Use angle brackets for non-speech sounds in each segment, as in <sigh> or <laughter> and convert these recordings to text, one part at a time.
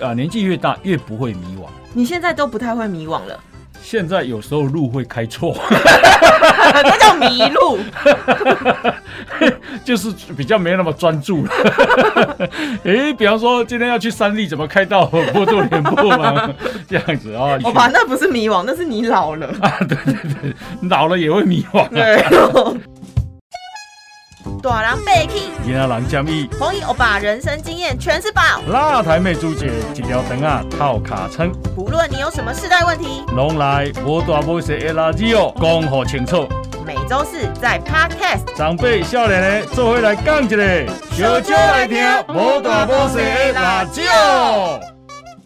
啊，年纪越大越不会迷惘。你现在都不太会迷惘了，现在有时候路会开错，那叫迷路。<laughs> 就是比较没那么专注了。<laughs> 诶，比方说今天要去山地，怎么开到波多连坡吗？<laughs> 这样子啊。好吧，那不是迷惘，那是你老了。啊，对对对，老了也会迷惘。对。大人被气，囡仔人建议，红衣欧巴人生经验全是宝。辣台妹朱姐一条灯啊套卡称，不论你有什么世代问题，拢来无大无小的垃圾哦，讲好清楚。每周四在 Podcast，长辈少年的做回来讲一个，小酒来听无大无小的垃圾哦。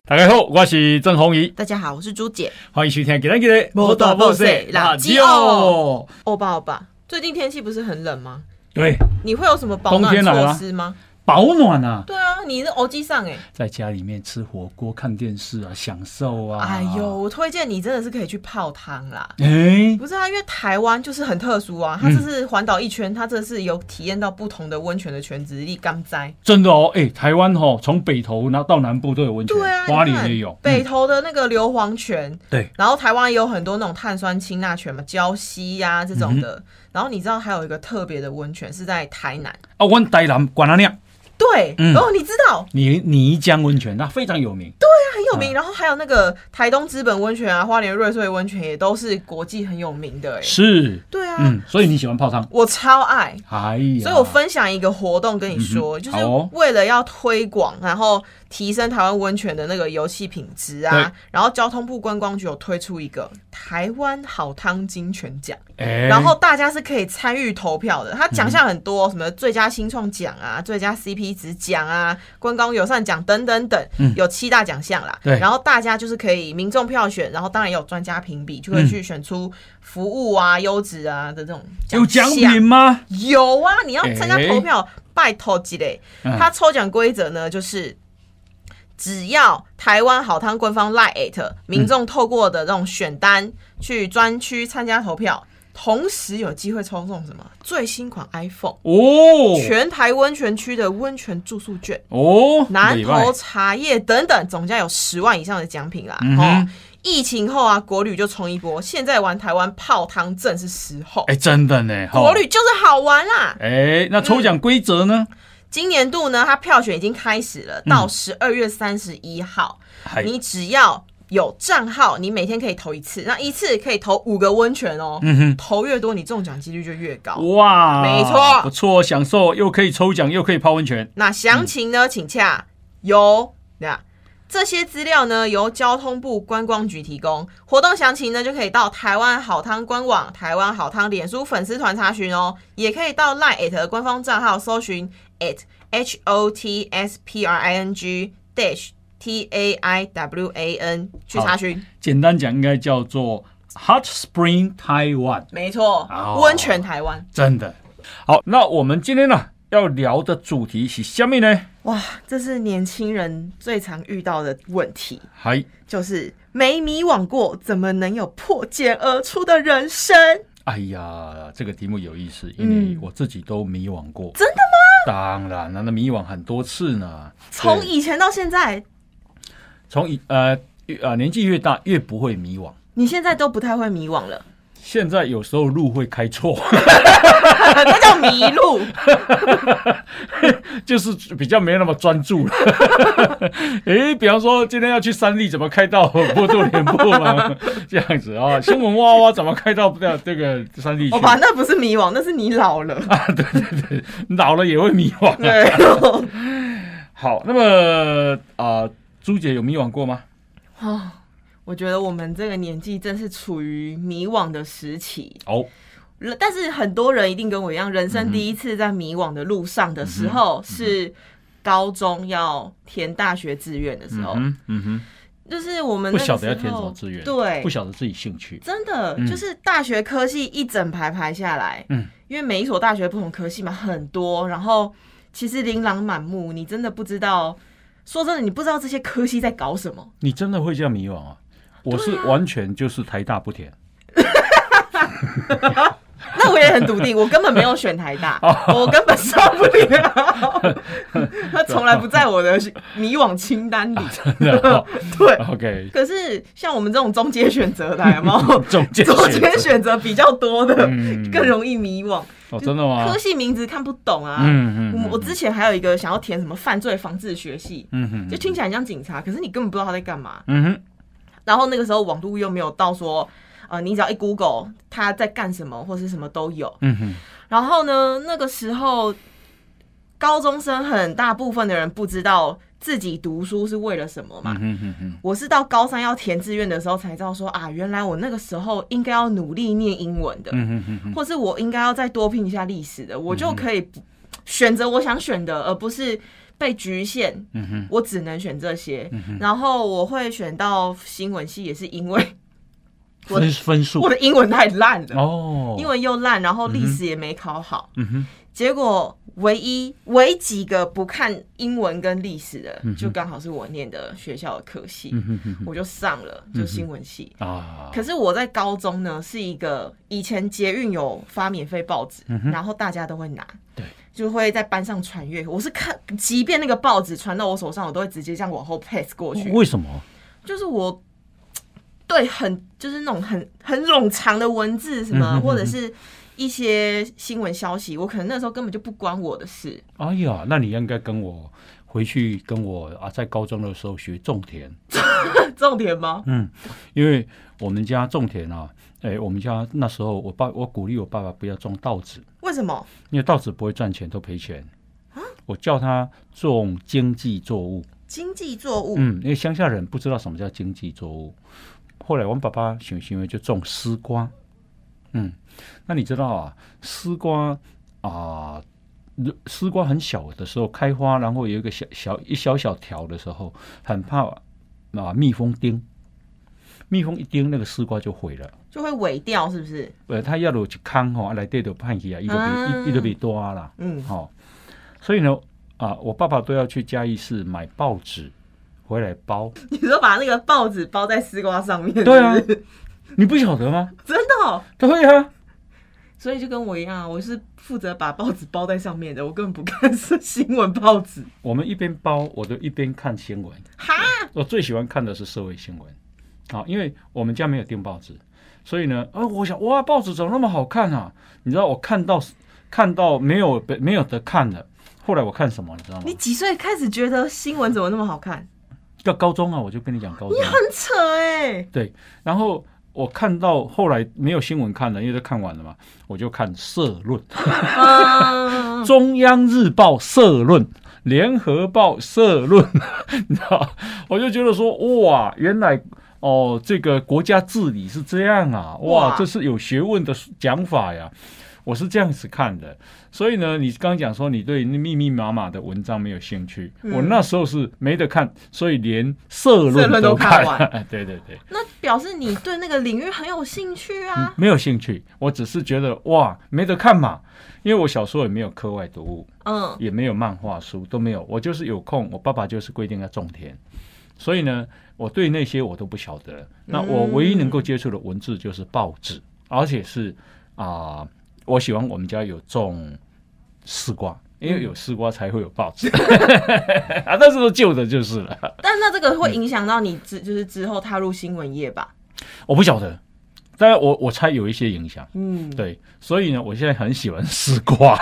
大家好，我是郑红怡。大家好，我是朱姐。欢迎收听今天的无大无小垃圾哦。欧巴欧巴，最近天气不是很冷吗？对，你会有什么保暖措施吗？保暖啊！对啊，你是欧机上哎，在家里面吃火锅、看电视啊，享受啊！哎呦，我推荐你真的是可以去泡汤啦！哎，不是啊，因为台湾就是很特殊啊，它这是环岛一圈，它这是有体验到不同的温泉的泉质力刚栽。真的哦，哎，台湾哦，从北投然后到南部都有温泉，对啊，花莲也有。北投的那个硫磺泉，对，然后台湾也有很多那种碳酸氢钠泉嘛，礁溪呀这种的。然后你知道还有一个特别的温泉是在台南。啊，温台南管阿亮。对，哦，你知道，泥泥浆温泉那非常有名，对啊，很有名。然后还有那个台东资本温泉啊，花莲瑞穗温泉也都是国际很有名的，哎，是，对啊，嗯，所以你喜欢泡汤，我超爱，哎呀，所以我分享一个活动跟你说，就是为了要推广，然后。提升台湾温泉的那个油气品质啊，然后交通部观光局有推出一个台湾好汤金泉奖，然后大家是可以参与投票的。它奖项很多，什么最佳新创奖啊、最佳 CP 值奖啊、观光友善奖等等等，有七大奖项啦。然后大家就是可以民众票选，然后当然也有专家评比，就会去选出服务啊、优质啊的这种。有奖品吗？有啊，你要参加投票，拜托几嘞。它抽奖规则呢，就是。只要台湾好汤官方 line 民众透过的这种选单去专区参加投票，同时有机会抽中什么最新款 iPhone 哦，全台温泉区的温泉住宿券哦，南投茶叶等等，总价有十万以上的奖品啦。哦，疫情后啊，国旅就冲一波，现在玩台湾泡汤正是时候。哎，真的呢，国旅就是好玩啦。哎，那抽奖规则呢？今年度呢，它票选已经开始了，到十二月三十一号。你只要有账号，你每天可以投一次，那一次可以投五个温泉哦。嗯哼，投越多，你中奖几率就越高。哇，没错，不错，享受又可以抽奖，又可以泡温泉。那详情呢，请洽由那这些资料呢，由交通部观光局提供。活动详情呢，就可以到台湾好汤官网、台湾好汤脸书粉丝团查询哦，也可以到 Line 官方账号搜寻。At h o t s p r i n g dash t a i w a n 去查询。简单讲，应该叫做 Hot Spring Taiwan。没错，温泉台湾。真的好。那我们今天呢要聊的主题是什么呢？哇，这是年轻人最常遇到的问题。嗨，就是没迷惘过，怎么能有破茧而出的人生？哎呀，这个题目有意思，因为我自己都迷惘过。真的吗？当然了，那迷惘很多次呢。从以前到现在，从以呃呃年纪越大越不会迷惘。你现在都不太会迷惘了。现在有时候路会开错，<laughs> 那叫迷路，<laughs> 就是比较没那么专注了。<laughs> 哎，比方说今天要去三立，怎么开到波多连坡嘛？这样子啊，新闻哇哇，怎么开到不了这个三立？好吧，那不是迷惘，那是你老了啊！对对对，老了也会迷惘。对，好，那么啊，朱姐有迷惘过吗？啊。我觉得我们这个年纪正是处于迷惘的时期。哦，但是很多人一定跟我一样，人生第一次在迷惘的路上的时候是高中要填大学志愿的时候，嗯哼，就是我们不晓得要填什么志愿，对，不晓得自己兴趣，真的就是大学科系一整排排下来，嗯，因为每一所大学不同科系嘛很多，然后其实琳琅满目，你真的不知道，说真的，你不知道这些科系在搞什么，你真的会这样迷惘啊？我是完全就是台大不填，<laughs> 那我也很笃定，我根本没有选台大，我根本上不了，<laughs> 他从来不在我的迷惘清单里。<laughs> 真的对，，OK，可是像我们这种中间选择的，有没有？中间选择比较多的，嗯更容易迷惘。哦，真的吗科？系名字看不懂啊。嗯嗯我我之前还有一个想要填什么犯罪防治学系，嗯哼，就听起来很像警察，可是你根本不知道他在干嘛。嗯哼，然后那个时候网络又没有到说，呃，你只要一 Google 他在干什么或是什么都有。嗯哼，然后呢，那个时候高中生很大部分的人不知道自己读书是为了什么嘛。嗯哼哼哼，我是到高三要填志愿的时候才知道说啊，原来我那个时候应该要努力念英文的，嗯哼哼哼，或是我应该要再多拼一下历史的，我就可以不选择我想选的，而不是被局限。我只能选这些。然后我会选到新闻系，也是因为 <laughs> 我分分数我的英文太烂了，哦，英文又烂，然后历史也没考好。嗯哼，结果唯一唯几个不看英文跟历史的，就刚好是我念的学校的科系，我就上了，就新闻系。啊，可是我在高中呢，是一个以前捷运有发免费报纸，然后大家都会拿，对，就会在班上传阅。我是看，即便那个报纸传到我手上，我都会直接这样往后 pass 过去。为什么？就是我对很就是那种很很冗长的文字什么，嗯哼哼哼或者是一些新闻消息，我可能那时候根本就不关我的事。哎呀，那你应该跟我回去跟我啊，在高中的时候学种田，<laughs> 种田吗？嗯，因为我们家种田啊，哎，我们家那时候我爸我鼓励我爸爸不要种稻子，为什么？因为稻子不会赚钱，都赔钱。啊我叫他种经济作物，经济作物，嗯，因为乡下人不知道什么叫经济作物。后来我们爸爸想行为就种丝瓜，嗯，那你知道啊，丝瓜啊，丝瓜很小的时候开花，然后有一个小小一小小条的时候，很怕啊蜜蜂叮，蜜蜂一叮，那个丝瓜就毁了。就会萎掉，是不是？呃，它要有一坑吼，来对着判起啊，伊就啊被伊就比多啦。嗯，好、所以呢，啊，我爸爸都要去嘉义市买报纸回来包。<laughs> 你说把那个报纸包在丝瓜上面，对啊你不晓得吗？真的哦、对啊，所以就跟我一样，我是负责把报纸包在上面的，我根本不看是新闻报纸。我们一边包，我就一边看新闻。哈，我最喜欢看的是社会新闻，啊，因为我们家没有订报纸，所以呢，啊，我想哇，报纸怎么那么好看啊？你知道我看到看到没有没有得看了，后来我看什么，你知道吗你？几岁开始觉得新闻怎么那么好看？到高中啊，我就跟你讲高中，你很扯哎、对，然后我看到后来没有新闻看了，因为都看完了嘛，我就看社论，嗯，<laughs> 中央日报社论。联合报社论，你知道，我就觉得说，哇，原来哦，这个国家治理是这样啊，哇，哇。这是有学问的讲法呀。我是这样子看的，所以呢，你刚刚讲说你对那密密麻麻的文章没有兴趣，嗯。我那时候是没得看，所以连社论都看。看完。<laughs> 对对对，那表示你对那个领域很有兴趣啊。没有兴趣，我只是觉得哇，没得看嘛，因为我小时候也没有课外读物，嗯，也没有漫画书，都没有。我就是有空，我爸爸就是规定要种田，所以呢，我对那些我都不晓得。那我唯一能够接触的文字就是报纸，而且是啊、我喜欢我们家有种丝瓜。因为有丝瓜才会有报纸 <laughs> 啊，但是都旧的就是了，但那这个会影响到你之就是之后踏入新闻业吧？我不晓得，当然我我猜有一些影响，嗯，对，所以呢，我现在很喜欢丝瓜，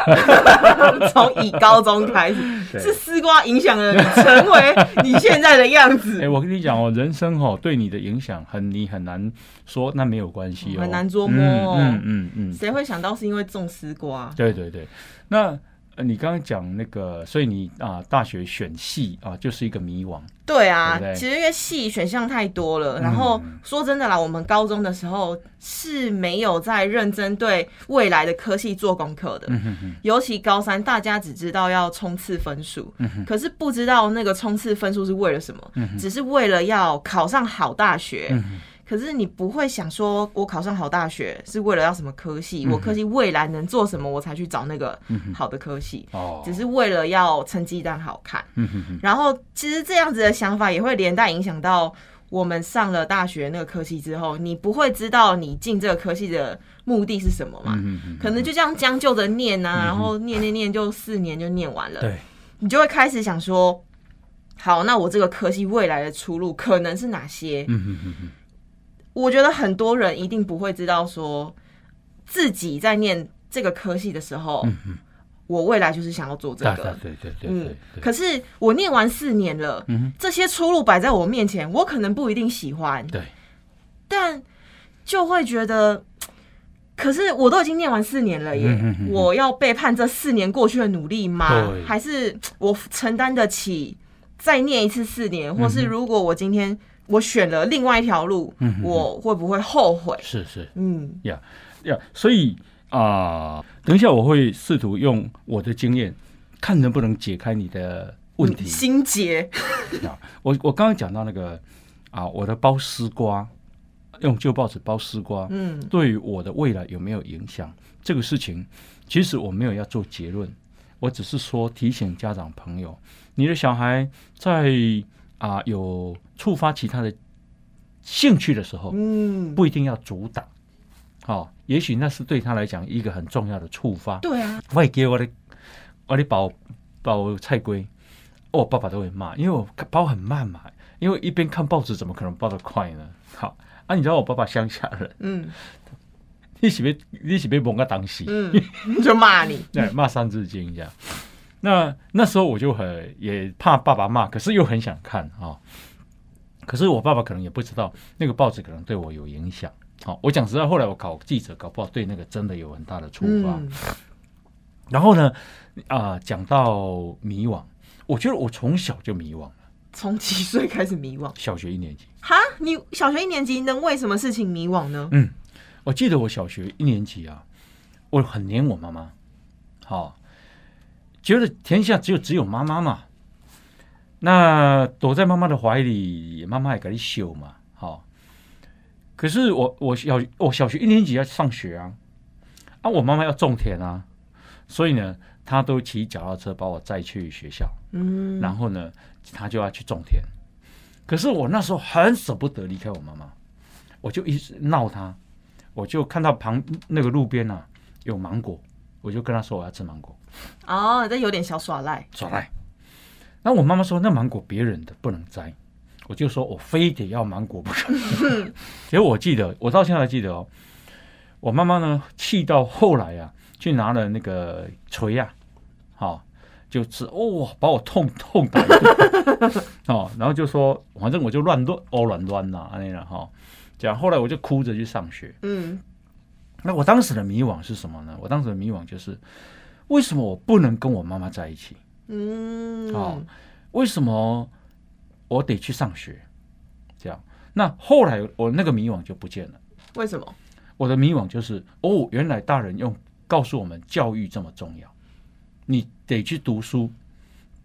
<laughs> 从以高中开始，是丝瓜影响了你成为你现在的样子 <laughs> 哎、。我跟你讲哦，人生哦对你的影响很，你很难说，那没有关系哦，很难捉摸哦嗯嗯嗯嗯，谁会想到是因为种丝瓜？对对对。那呃你刚刚讲那个，所以你啊、大学选系啊，就是一个迷惘。对啊，对对其实因为系选项太多了，嗯然后说真的啦，我们高中的时候是没有在认真对未来的科系做功课的。嗯哼哼，尤其高三，大家只知道要冲刺分数，嗯可是不知道那个冲刺分数是为了什么，嗯只是为了要考上好大学。可是你不会想说，我考上好大学是为了要什么科系？嗯我科系未来能做什么，我才去找那个好的科系，哦，只是为了要成绩单好看。嗯哼哼，然后其实这样子的想法也会连带影响到我们上了大学那个科系之后，你不会知道你进这个科系的目的是什么嘛？可能就这样将就着念啊，然后念念念就四年就念完了。对，你就会开始想说，好，那我这个科系未来的出路可能是哪些？嗯嗯嗯嗯，我觉得很多人一定不会知道说自己在念这个科系的时候，嗯嗯我未来就是想要做这个。对对对对嗯可是我念完四年了，嗯这些出路摆在我面前，我可能不一定喜欢，对，但就会觉得，可是我都已经念完四年了耶，嗯哼哼哼。我要背叛这四年过去的努力吗？还是我承担得起再念一次四年？或嗯是如果我今天我选了另外一条路，嗯我会不会后悔？是是嗯呀呀，所以啊、等一下我会试图用我的经验，看能不能解开你的问题。心结，啊，我我刚刚讲到那个啊，我的包丝瓜，用旧报纸包丝瓜，嗯对于我的未来有没有影响？这个事情，其实我没有要做结论，我只是说提醒家长朋友，你的小孩在啊有触发其他的兴趣的时候，嗯，不一定要阻挡。哦，也许那是对他来讲一个很重要的触发。对啊，我会给我的我的宝宝菜龟，我爸爸都会骂，因为我包很慢嘛，因为一边看报纸怎么可能包得快呢？好啊，你知道我爸爸乡下人，嗯 <laughs> 你是被你是被蒙个当西，嗯，<laughs> 就骂你，<laughs> 对，骂三字经这样。那那时候我就很也怕爸爸骂，可是又很想看啊、可是我爸爸可能也不知道那个报纸可能对我有影响。好、我讲实在，后来我考记者，搞不好对那个真的有很大的触发。嗯然后呢，啊、讲到迷惘，我觉得我从小就迷惘了，从几岁开始迷惘？小学一年级。哈，你小学一年级能为什么事情迷惘呢？嗯，我记得我小学一年级啊，我很黏我妈妈，好、觉得天下只有只有妈妈嘛。那躲在妈妈的怀里，妈妈也给你修嘛，好、可是我我小我小学一年级要上学啊，啊，我妈妈要种田啊，所以呢，她都骑脚踏车把我载去学校。嗯，然后呢，她就要去种田。可是我那时候很舍不得离开我妈妈，我就一直闹她。我就看到旁那个路边啊有芒果，我就跟她说我要吃芒果，哦，这有点小耍赖，耍赖。那我妈妈说那芒果别人的不能摘，我就说我非得要芒果不可。<laughs> 结果我记得，我到现在还记得哦，我妈妈呢气到后来啊，去拿了那个锤啊，好、就是哦、把我痛痛打一顿哦，然后就说反正我就乱乱哦乱乱呐，那样哈，这样后来我就哭着去上学。嗯那我当时的迷惘是什么呢？我当时的迷惘就是为什么我不能跟我妈妈在一起？嗯，哦，为什么我得去上学？这样，那后来我那个迷惘就不见了。为什么？我的迷惘就是，哦，原来大人用告诉我们教育这么重要，你得去读书，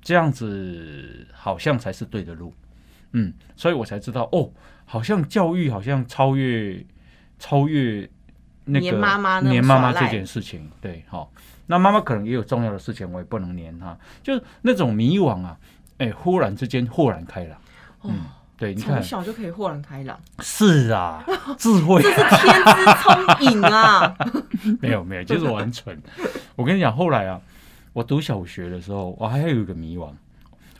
这样子好像才是对的路。嗯，所以我才知道，哦，好像教育好像超越超越那个黏妈妈黏妈妈这件事情。对，好、那妈妈可能也有重要的事情，我也不能黏她，就是那种迷惘啊，哎，忽然之间豁然开朗。哦，对，你看，从小就可以豁然开朗，是啊，<laughs> 智慧这是天资聪颖啊！<laughs> 没有没有，就是我很蠢。我跟你讲，后来啊，我读小学的时候，我还有一个迷惘。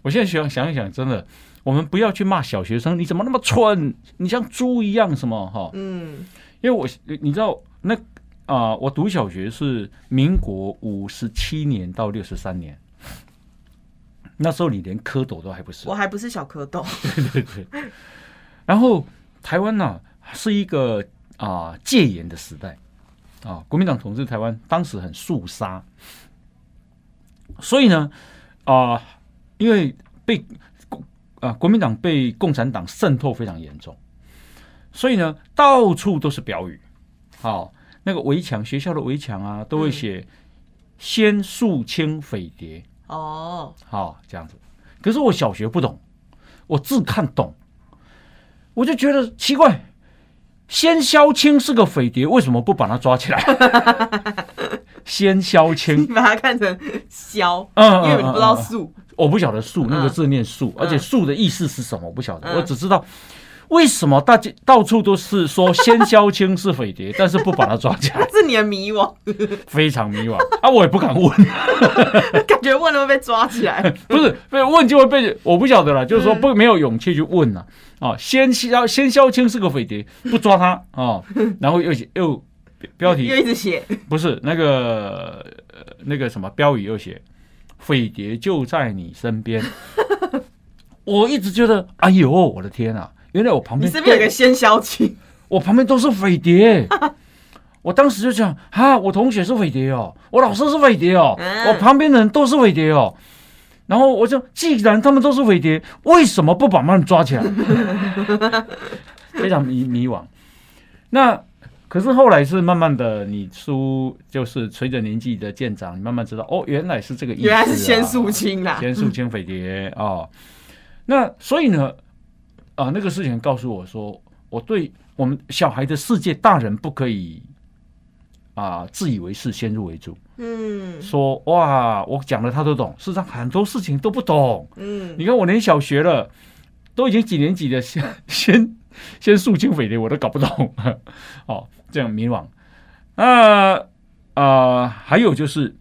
我现在想想一想，真的，我们不要去骂小学生，你怎么那么蠢？你像猪一样什么哈？嗯因为我你知道那啊、我读小学是民国五十七年到六十三年，那时候你连蝌蚪都还不是。我。还不是小蝌蚪，<laughs> 对对对。然后台湾呢、是一个啊、戒严的时代。啊，国民党统治台湾，当时很肃杀，所以呢啊、因为被啊国民党被共产党渗透非常严重，所以呢到处都是标语，好、那个围墙学校的围墙啊都会写“先肃清匪谍”。哦，好、这样子。可是我小学不懂，我自看懂，我就觉得奇怪，先萧清是个匪谍，为什么不把他抓起来？<laughs> 先萧你，把它看成消，嗯因为你不知道嗯嗯树，我不晓得“树”那个嗯。字念“树”，而且“嗯。树”的意思是什么，我不晓得，嗯。我只知道为什么大家到处都是说先消青是匪谍，但是不把他抓起来？<laughs> 是你的迷惘，非常迷惘啊！我也不敢问，<laughs> <laughs> 感觉问了会被抓起来。不是被问就会被，我不晓得了，就是说不没有勇气去问了啊！先消先消清是个匪谍，不抓他啊，然后又又标题又一直写，不是那个那个什么标语又写匪谍就在你身边。我一直觉得，哎呦，我的天啊！原来我旁边你是不是有个先消清，我旁边都是匪谍。<laughs> 我当时就想，哈，我同学是匪谍哦，我老师是匪谍哦，我旁边的人都是匪谍哦。然后我就，既然他们都是匪谍，为什么不把他们抓起来？<laughs> 非常迷迷惘。那可是后来是慢慢的，你书就是随着年纪的渐长，你慢慢知道，哦，原来是这个意思，原来是先肃清啦，先肃清匪谍哦。那所以呢，啊，那个事情告诉我说，我对我们小孩的世界，大人不可以啊自以为是，先入为主。嗯，说哇，我讲的他都懂，事实上很多事情都不懂。嗯，你看我连小学了，都已经几年级的，先先先肃清匪谍，我都搞不懂。哦，这样迷惘。那啊，还有就是，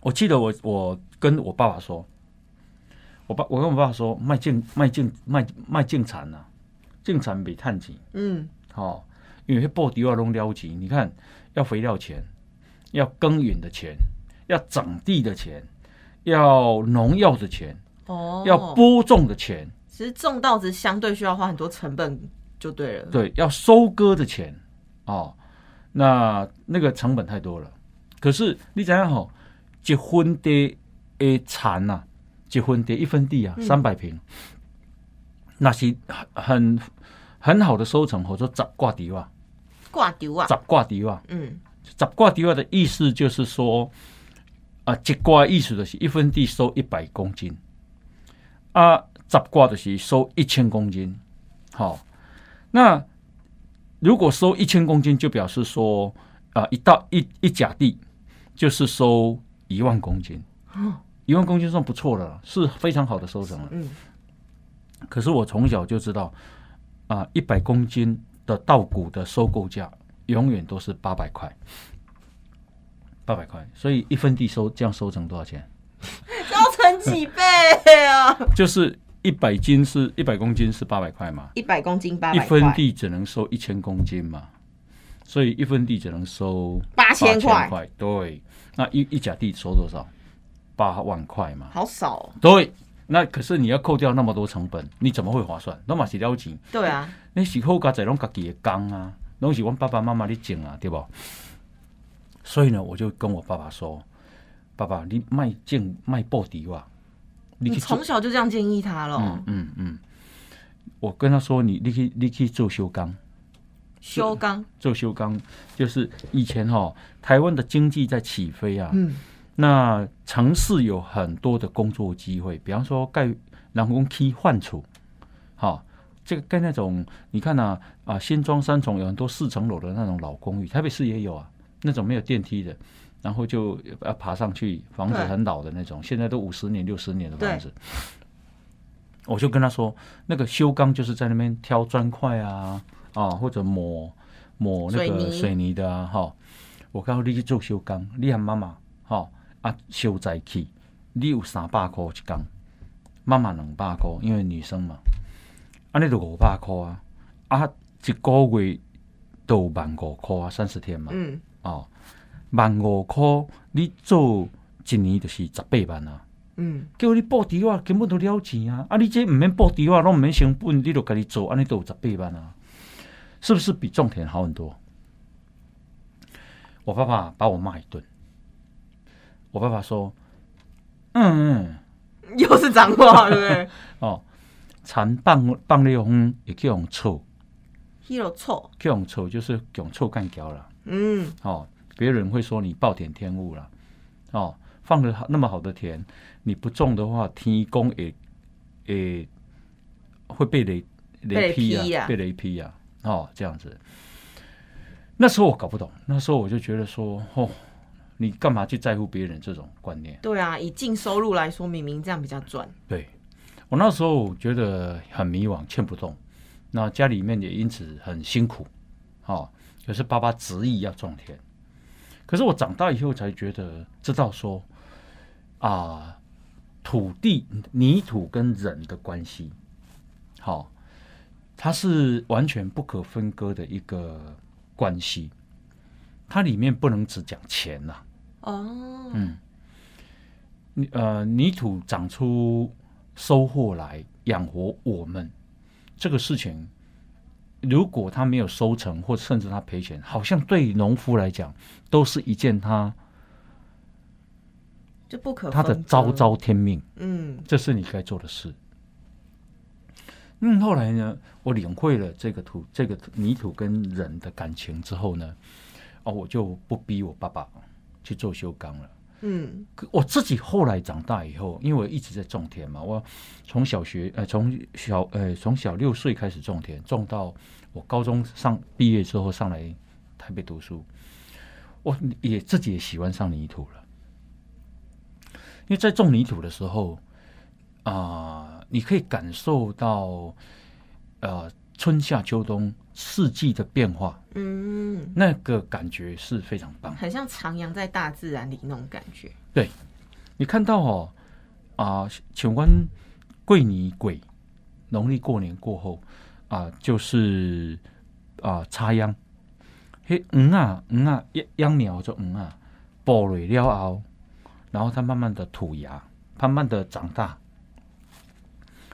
我记得我我跟我爸爸说。我爸，我跟我爸说，卖净卖净卖卖净产呐，净产比碳钱。嗯，好，因为布迪啊拢了钱，你看要肥料钱，要耕耘的钱，要整地的钱，要农药的钱，哦，要播种的钱。其实种稻子相对需要花很多成本，就对了。对，要收割的钱，哦，那那个成本太多了。可是你想想好结婚的诶产呐？结婚得一分地啊，三百平，那是很很好的收成，或者杂挂地哇，挂地哇，杂挂地哇，嗯，杂挂地哇的意思就是说，啊，一挂意思的是一分地收一百公斤，啊，杂挂的是收一千公斤，好，那如果收一千公斤，就表示说，啊，一到一一甲地就是收一万公斤。一万公斤算不错的了，是非常好的收成了。嗯，可是我从小就知道，啊，一百公斤的稻谷的收购价永远都是八百块，八百块。所以一分地收这样收成多少钱？<laughs> 收成几倍啊？<laughs> 就是一百斤是一百公斤是八百块嘛？一百公斤八百，一分地只能收一千公斤嘛？所以一分地只能收八千块。对，那一一甲地收多少？八万块嘛，好少。对，那可是你要扣掉那么多成本，你怎么会划算？那嘛是了钱。对啊，你是好家在拢家己的工啊，拢是我爸爸妈妈你种啊，对不？所以呢，我就跟我爸爸说：“爸爸，你卖种卖布迪哇？你从小就这样建议他了。”嗯嗯嗯，我跟他说：“你你去你去做修钢，修钢做修钢，就是以前哈台湾的经济在起飞啊。”嗯。那城市有很多的工作机会，比方说盖人工梯换储，好，这个盖那种你看呐啊，新庄三重有很多四层楼的那种老公寓，台北市也有啊，那种没有电梯的，然后就要爬上去，房子很老的那种，现在都五十年、六十年的房子。我就跟他说，那个修钢就是在那边挑砖块啊啊，或者抹抹那个水泥的啊，哈，我告诉你去做修钢，你喊妈妈，哈。啊，修在去，你有三百块一工，妈妈两百块，因为女生嘛，啊，尼就五百块啊，啊，一个月都万五块啊，三十天嘛，嗯，哦，万五块，你做一年就是十八万啊，嗯，叫你报底话根本都了钱啊，啊，你这唔免报底话，拢唔免成本，你都家己做，安尼都有十八万啊，是不是比种田好很多？我爸爸把我骂一顿。我爸爸说：“嗯，又是脏话，对不对？<laughs> 哦，残棒棒裂风也可以用臭，用臭，可以用臭，就是用臭干掉了。嗯，哦，别人会说你暴殄天物了。哦，放的那么好的田，你不种的话，天公也也会被雷雷劈啊，被雷劈啊。哦，这样子。那时候我搞不懂，那时候我就觉得说，哦。”你干嘛去在乎别人这种观念？对啊，以净收入来说，明明这样比较赚。对，我那时候觉得很迷惘，欠不动。那家里面也因此很辛苦，哦，可是爸爸执意要种田。可是我长大以后才觉得知道说，啊，土地、泥土跟人的关系，好，它是完全不可分割的一个关系。它里面不能只讲钱呐。哦，嗯，你呃，泥土长出收获来养活我们，这个事情，如果他没有收成，或甚至他赔钱，好像对农夫来讲，都是一件他就不可他的昭昭天命。嗯，这是你该做的事。嗯，后来呢，我领会了这个土、这个泥土跟人的感情之后呢，哦，我就不逼我爸爸去做修钢了。嗯，可我自己后来长大以后，因为我一直在种田嘛，我从小学呃从小呃从小六岁开始种田，种到我高中上毕业之后上来台北读书，我也自己也喜欢上泥土了。因为在种泥土的时候啊、你可以感受到呃春夏秋冬四季的变化，嗯，那个感觉是非常棒。很像徜徉在大自然里那种感觉。对你看到哦啊，请问桂尼鬼农历过年过后啊，就是啊插秧，嘿嗯啊嗯啊秧秧苗就嗯啊，播蕊了后，然后它慢慢的吐芽，慢慢的长大，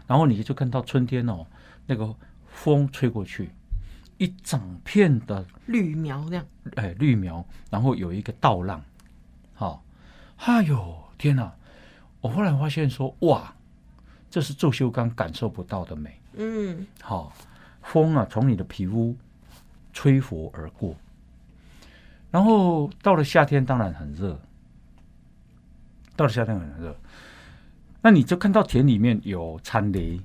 然后你就看到春天哦，那个风吹过去，一整片的绿苗这样，哎绿苗，然后有一个倒浪，好、哎呦天哪！我后来发现说，哇，这是做修钢感受不到的美。嗯，好、风啊从你的皮肤吹拂而过，然后到了夏天当然很热，到了夏天很热，那你就看到田里面有参雷，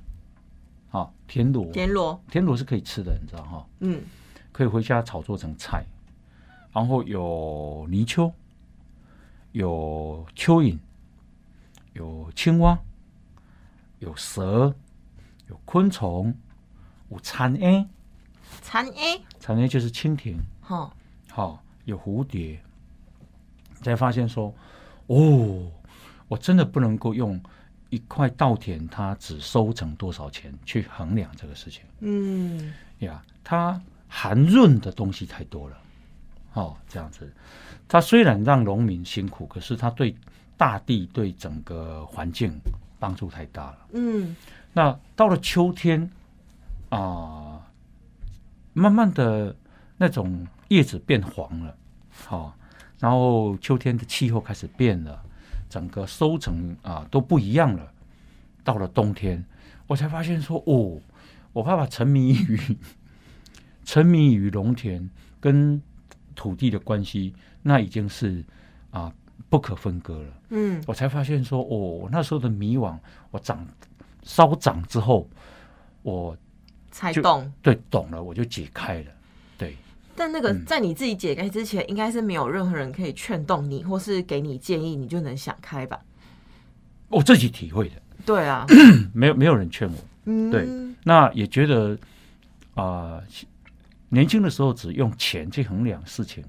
啊，田螺，田螺，田螺是可以吃的，你知道哈、嗯，可以回家炒做成菜，然后有泥鳅，有蚯蚓，有青蛙，有蛇，有昆虫，有蚕 A，蚕 A，蚕 A 就是蜻蜓，哈，好、有蝴蝶，才发现说，哦，我真的不能够用一块稻田它只收成多少钱去衡量这个事情。嗯，呀，它含润的东西太多了，哦，这样子，它虽然让农民辛苦，可是它对大地、对整个环境帮助太大了。嗯，那到了秋天啊、慢慢的那种叶子变黄了，好、然后秋天的气候开始变了，整个收成啊、都不一样了。到了冬天，我才发现说，哦，我爸爸沉迷于 <laughs> 沉迷于农田跟土地的关系，那已经是啊、不可分割了。嗯，我才发现说，哦，我那时候的迷惘，我长稍长之后，我才懂。对懂了，我就解开了。对，但那个嗯。在你自己解开之前，应该是没有任何人可以劝动你，或是给你建议，你就能想开吧？我自己体会的，对啊，<clears throat> 没有没有人劝我。嗯，对那也觉得啊、年轻的时候只用钱去衡量事情，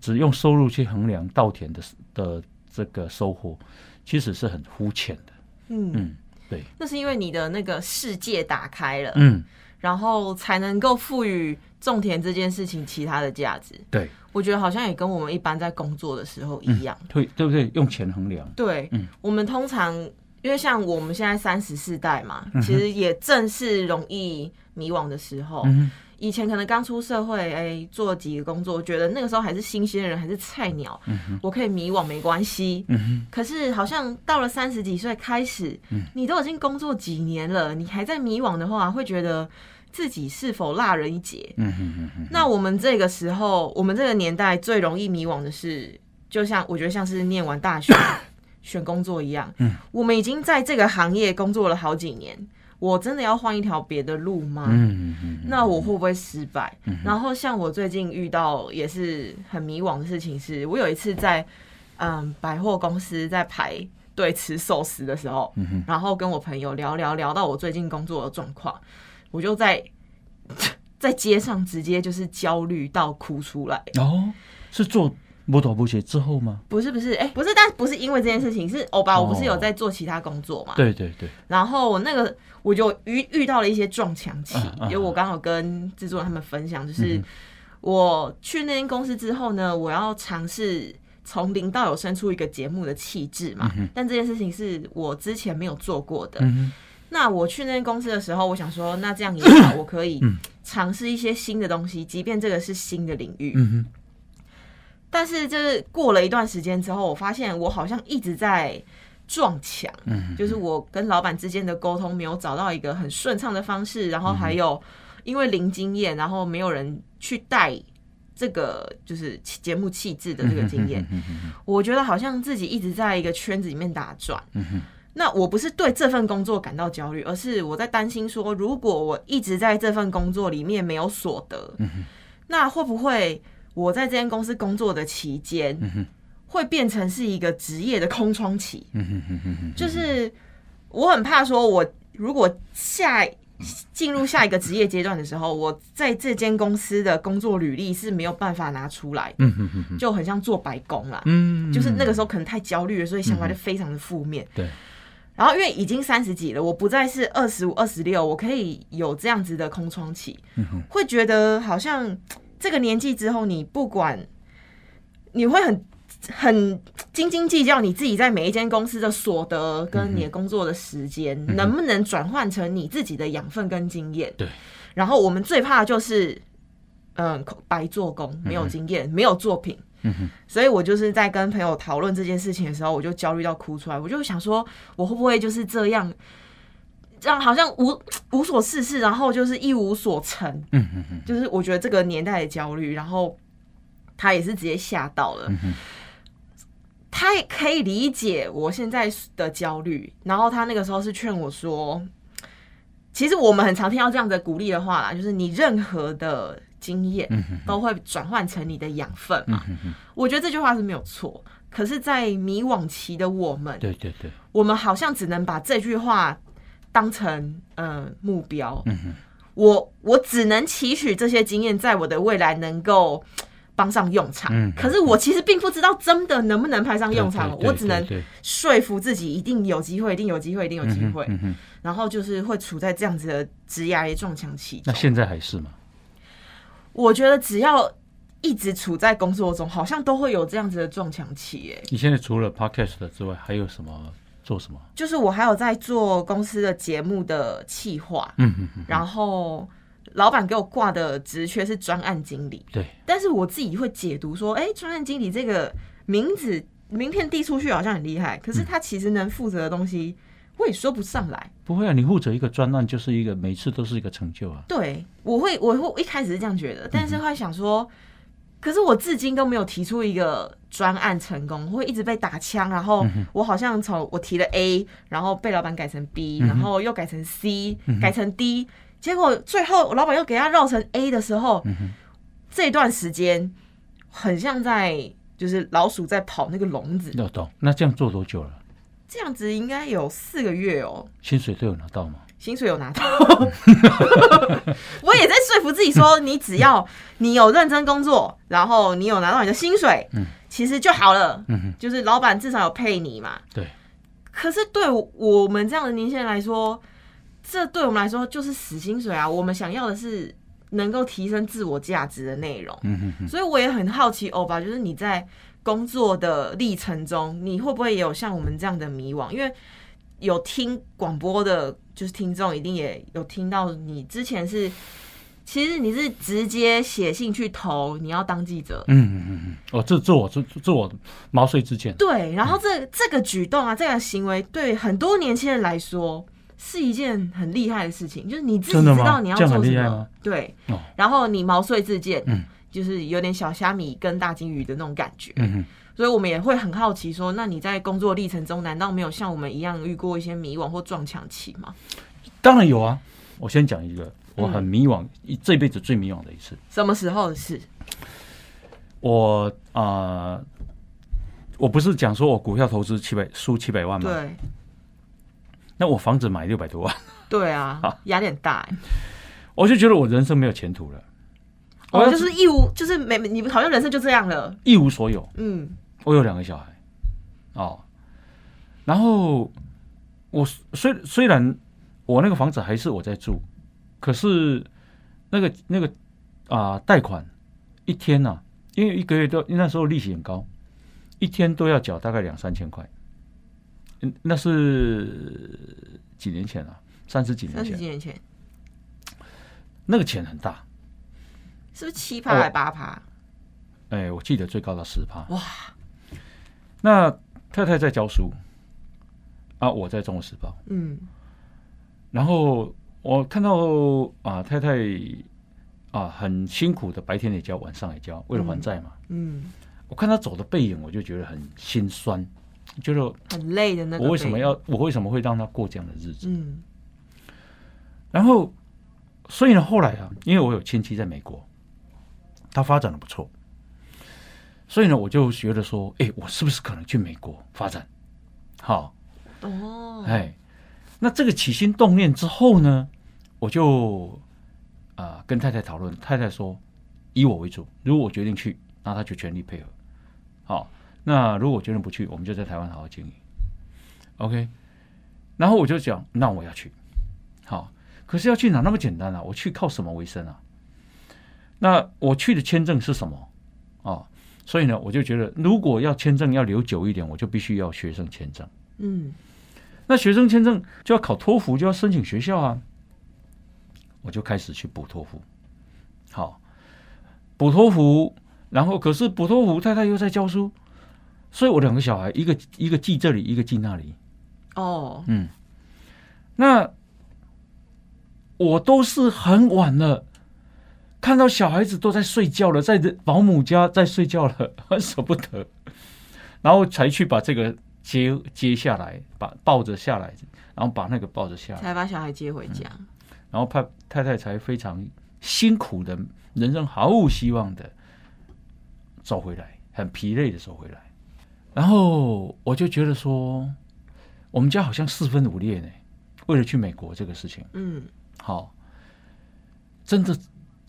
只用收入去衡量稻田的的这个收获，其实是很肤浅的。嗯，嗯，对，那是因为你的那个世界打开了，嗯，然后才能够赋予种田这件事情其他的价值。对，我觉得好像也跟我们一般在工作的时候一样。对对不对？用钱衡量，对，嗯我们通常因为像我们现在三十四代嘛，嗯其实也正是容易迷惘的时候。嗯以前可能刚出社会，哎、做几个工作，觉得那个时候还是新鲜人，还是菜鸟，我可以迷惘没关系。嗯可是好像到了三十几岁开始，你都已经工作几年了，你还在迷惘的话，会觉得自己是否落人一截？那我们这个时候，我们这个年代最容易迷惘的是，就像我觉得像是念完大学 <coughs> 选工作一样，嗯，我们已经在这个行业工作了好几年，我真的要换一条别的路吗？嗯嗯那我会不会失败？然后像我最近遇到也是很迷惘的事情是，我有一次在嗯百货公司在排队吃寿司的时候，然后跟我朋友聊聊聊到我最近工作的状况，我就在 <laughs> 在街上直接就是焦虑到哭出来。哦，是做摩托补鞋之后吗？不是不是，哎、不是，但不是因为这件事情，是欧巴，我不是有在做其他工作嘛？对对对，然后我那个我就遇遇到了一些撞墙期，因为我刚好跟制作人他们分享，就是嗯我去那间公司之后呢，我要尝试从零到有生出一个节目的气质嘛。但这件事情是我之前没有做过的。嗯那我去那间公司的时候，我想说，那这样也好，我可以尝试一些新的东西，即便这个是新的领域。但是就是过了一段时间之后，我发现我好像一直在撞墙，嗯就是我跟老板之间的沟通没有找到一个很顺畅的方式，然后还有因为零经验，然后没有人去带这个就是节目气质的这个经验，我觉得好像自己一直在一个圈子里面打转。那我不是对这份工作感到焦虑，而是我在担心说，如果我一直在这份工作里面没有所得，那会不会我在这间公司工作的期间，会变成是一个职业的空窗期？就是我很怕说，我如果下进入下一个职业阶段的时候，我在这间公司的工作履历是没有办法拿出来，就很像做白工啦。嗯，就是那个时候可能太焦虑了，所以想法就非常的负面。对，然后因为已经三十几了，我不再是二十五、二十六，我可以有这样子的空窗期，会觉得好像这个年纪之后，你不管你会很很斤斤计较你自己在每一间公司的所得跟你的工作的时间，能不能转换成你自己的养分跟经验。对，然后我们最怕的就是嗯白做工，没有经验，没有作品。所以我就是在跟朋友讨论这件事情的时候，我就焦虑到哭出来。我就想说，我会不会就是这样，这样好像无 <tsk> 无所事事，然后就是一无所成。嗯嗯嗯就是我觉得这个年代的焦虑，然后他也是直接吓到了。他也可以理解我现在的焦虑，然后他那个时候是劝我说，其实我们很常听到这样的鼓励的话啦，就是你任何的经验都会转换成你的养分嘛。我觉得这句话是没有错，可是，在迷惘期的我们，对对对，我们好像只能把这句话当成呃目标。嗯我我只能期许这些经验在我的未来能够 <tsk> 帮上用场。嗯可是我其实并不知道真的能不能派上用场，我只能说服自己一定有机会，一定有机会，一定有机会。嗯哼，然后就是会处在这样子的职涯撞墙期。那现在还是吗？我觉得只要一直处在工作中，好像都会有这样子的撞墙期。耶。你现在除了 podcast 之外，还有什么做什么？就是我还有在做公司的节目的企划，嗯嗯嗯，然后老板给我挂的职缺是专案经理，对，但是我自己会解读说，哎、专案经理这个名字名片递出去好像很厉害，可是他其实能负责的东西，我也说不上来。不会啊，你负责一个专案就是一个每次都是一个成就啊。对，我会，我会一开始是这样觉得，但是会想说，可是我至今都没有提出一个专案成功，会一直被打枪，然后我好像从我提了 A，然后被老板改成 B，然后又改成 C，、改成 D，结果最后老板又给他绕成 A 的时候，这段时间很像在就是老鼠在跑那个笼子，要懂，那这样做多久了？这样子应该有四个月哦。薪水都有拿到吗？薪水有拿到，<laughs> 我也在说服自己说，你只要你有认真工作，然后你有拿到你的薪水，其实就好了。嗯就是老板至少有配你嘛。对，可是对我们这样的年轻人来说，这对我们来说就是死薪水啊！我们想要的是能够提升自我价值的内容。嗯哼哼，所以我也很好奇，欧巴，就是你在工作的历程中，你会不会也有像我们这样的迷惘？因为有听广播的，就是听众一定也有听到，你之前是其实你是直接写信去投你要当记者，嗯嗯嗯嗯，哦，这这我这这我毛遂自荐。对，然后这这个举动啊，这个行为对很多年轻人来说。是一件很厉害的事情，就是你自己知道你要做什么对，哦然后你毛遂自荐，嗯就是有点小虾米跟大金鱼的那种感觉，嗯哼，所以我们也会很好奇说，那你在工作历程中，难道没有像我们一样遇过一些迷惘或撞墙期吗？当然有啊。我先讲一个，我嗯很迷惘，一这辈子最迷惘的一次。什么时候的事？我啊、呃我不是讲说我股票投资七百输七百万吗？对那我房子买六百多万，对啊 <laughs> 好，压力很大欸。我就觉得我人生没有前途了，我哦，就是一无，就是没你好像人生就这样了。一无所有。嗯我有两个小孩，哦，然后我虽虽然我那个房子还是我在住，可是那个那个啊贷、款一天呐、因为一个月都那时候利息很高，一天都要缴大概两三千块，嗯，那是几年前啊，三十几年前三十前，几年前那个钱很大，是不是七趴还八趴？哎，我记得最高到十趴。哇！那太太在教书，啊，我在《中国时报》。嗯然后我看到啊太太啊很辛苦的，白天也教，晚上也教，为了还债嘛。嗯，我看她走的背影，我就觉得很心酸，就是很累的那个。我为什么？要，我为什么会让她过这样的日子？嗯然后，所以呢，后来啊，因为我有亲戚在美国，他发展的不错，所以呢，我就觉得说，哎，我是不是可能去美国发展？好，哦，哎，那这个起心动念之后呢，我就啊、跟太太讨论，太太说以我为主，如果我决定去，那她就全力配合。好，那如果我决定不去，我们就在台湾好好经营。OK，然后我就讲，那我要去。好，可是要去哪那么简单啊？我去靠什么为生啊？那我去的签证是什么啊？所以呢，我就觉得，如果要签证要留久一点，我就必须要学生签证。嗯。那学生签证就要考托福，就要申请学校啊。我就开始去补托福，好，补托福，然后可是补托福太太又在教书，所以我两个小孩，一个一个寄这里，一个寄那里，哦，嗯，那我都是很晚了，看到小孩子都在睡觉了，在保姆家在睡觉了，很 <laughs> 舍不得，然后才去把这个接接下来，把抱着下来，然后把那个抱着下来，才把小孩接回家。然后太太太才非常辛苦的，人生毫无希望的走回来，很疲累的走回来。然后我就觉得说，我们家好像四分五裂呢，为了去美国这个事情，嗯好，真的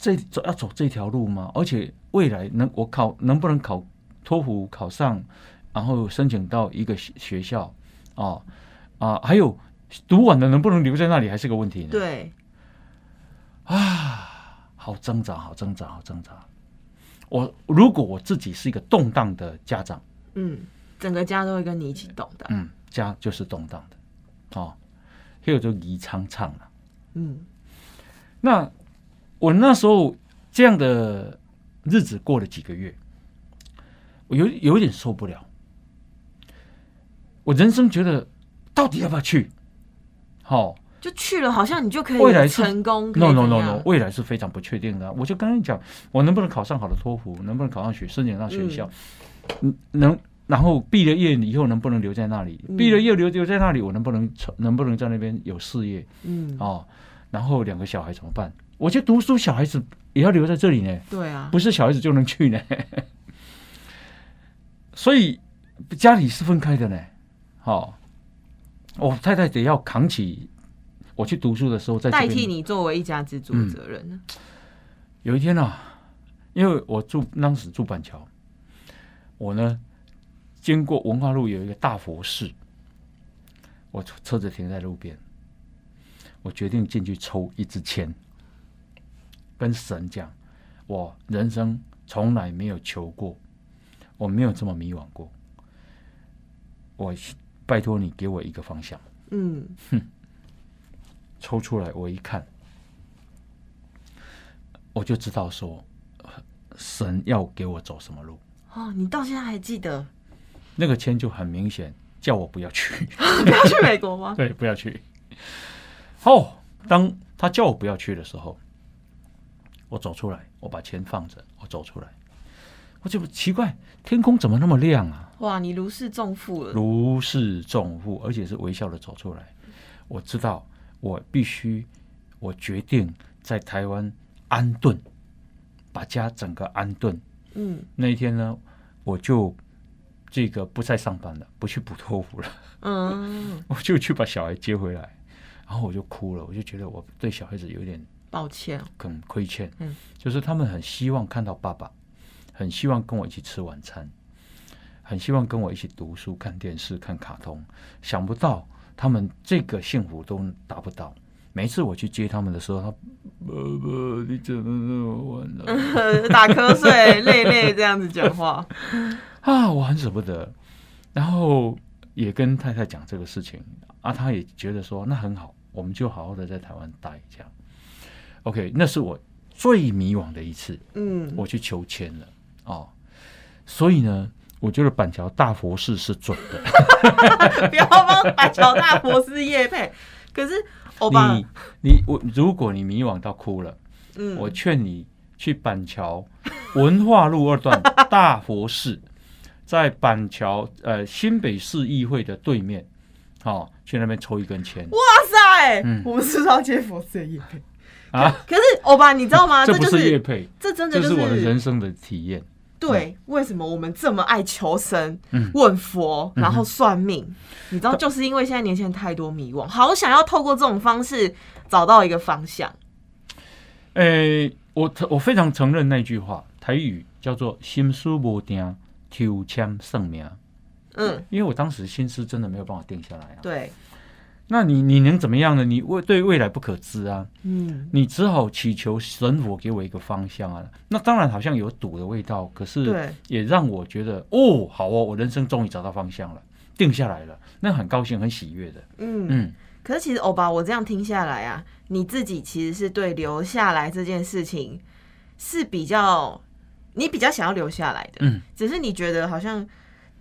这走要走这条路吗？而且未来能我考能不能考托福考上，然后申请到一个学学校啊啊，还有读完了能不能留在那里，还是个问题呢。对，啊，好挣扎，好挣扎，好挣扎。我如果我自己是一个动荡的家长，嗯，整个家都会跟你一起动荡。嗯，家就是动荡的，哦，还有就宜昌唱了。嗯那我那时候这样的日子过了几个月，我有有点受不了。我人生觉得到底要不要去？好、就去了，好像你就可以未来成功。No no no no，未来是非常不确定的啊。我就跟你讲，我能不能考上好的托福，能不能考上学，申请上学校，嗯，能，然后毕了业以后能不能留在那里？嗯毕了业留留在那里，我能不能成能不能在那边有事业嗯，哦？然后两个小孩怎么办？我觉得读书小孩子也要留在这里呢，对啊，不是小孩子就能去呢。<laughs> 所以家里是分开的呢。好、我太太得要扛起我去读书的时候在这边代替你作为一家之主的责任呢。有一天啊，因为我住当时住板桥，我呢经过文化路有一个大佛寺，我车子停在路边，我决定进去抽一支签，跟神讲，我人生从来没有求过，我没有这么迷惘过，我拜托你给我一个方向。嗯，哼抽出来，我一看，我就知道说，呃神要给我走什么路。哦，你到现在还记得那个签就很明显，叫我不要去，<laughs> 不要去美国吗？<laughs> 对，不要去。哦，当他叫我不要去的时候，我走出来，我把钱放着，我走出来，我就奇怪，天空怎么那么亮啊？哇，你如释重负了。如释重负，而且是微笑的走出来。我知道，我必须，我决定在台湾安顿，把家整个安顿。嗯那一天呢，我就这个不再上班了，不去补托福了，嗯，<laughs> 我就去把小孩接回来，然后我就哭了，我就觉得我对小孩子有点抱歉，很亏欠，嗯，就是他们很希望看到爸爸，很希望跟我一起吃晚餐，很希望跟我一起读书、看电视、看卡通，想不到他们这个幸福都达不到。每一次我去接他们的时候，他呃呃，你怎么那么晚了？<laughs> 打瞌睡、累累这样子讲话，<laughs> 啊，我很舍不得。然后也跟太太讲这个事情，啊，她也觉得说那很好，我们就好好的在台湾待这样。OK，那是我最迷惘的一次，嗯，我去求签了哦。所以呢，我觉得板桥大佛寺是准的。<laughs> 不要帮板桥大佛寺夜配。可是欧巴，你你我，如果你迷惘到哭了，嗯，我劝你去板桥文化路二段大佛寺，<laughs> 在板桥呃新北市议会的对面，好、去那边抽一根签哇塞，嗯我们是不是要接佛寺的夜配。啊，可是欧巴，你知道吗？<laughs> 这不就是叶配，这真的就是我的人生的体验。对，为什么我们这么爱求神、嗯问佛，然后算命？你知道，就是因为现在年轻人太多迷惘，好想要透过这种方式找到一个方向。诶、我我非常承认那句话，台语叫做“心思无定，抽签算命嗯”，，因为我当时心思真的没有办法定下来啊。对，那你你能怎么样呢？你未对未来不可知啊，嗯，你只好祈求神佛给我一个方向啊。那当然好像有赌的味道，可是对，也让我觉得哦，好哦，我人生终于找到方向了，定下来了，那很高兴，很喜悦的。嗯。嗯，可是其实欧巴，我这样听下来啊，你自己其实是对留下来这件事情是比较，你比较想要留下来的。嗯，只是你觉得好像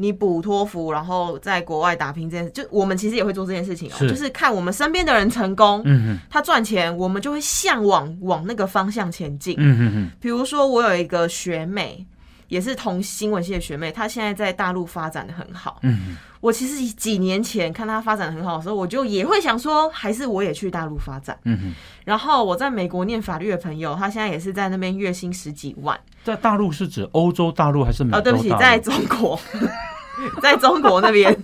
你补托福，然后在国外打拼这件事，就我们其实也会做这件事情哦、是就是看我们身边的人成功，嗯他赚钱，我们就会向往往那个方向前进。嗯嗯嗯比如说，我有一个学妹，也是同新闻系的学妹，她现在在大陆发展的很好。嗯我其实几年前看她发展的很好的时候，我就也会想说，还是我也去大陆发展。嗯嗯，然后我在美国念法律的朋友，他现在也是在那边月薪十几万。在大陆是指欧洲大陆还是美洲哦，大陆？对不起，在中国，<laughs> 在中国那边，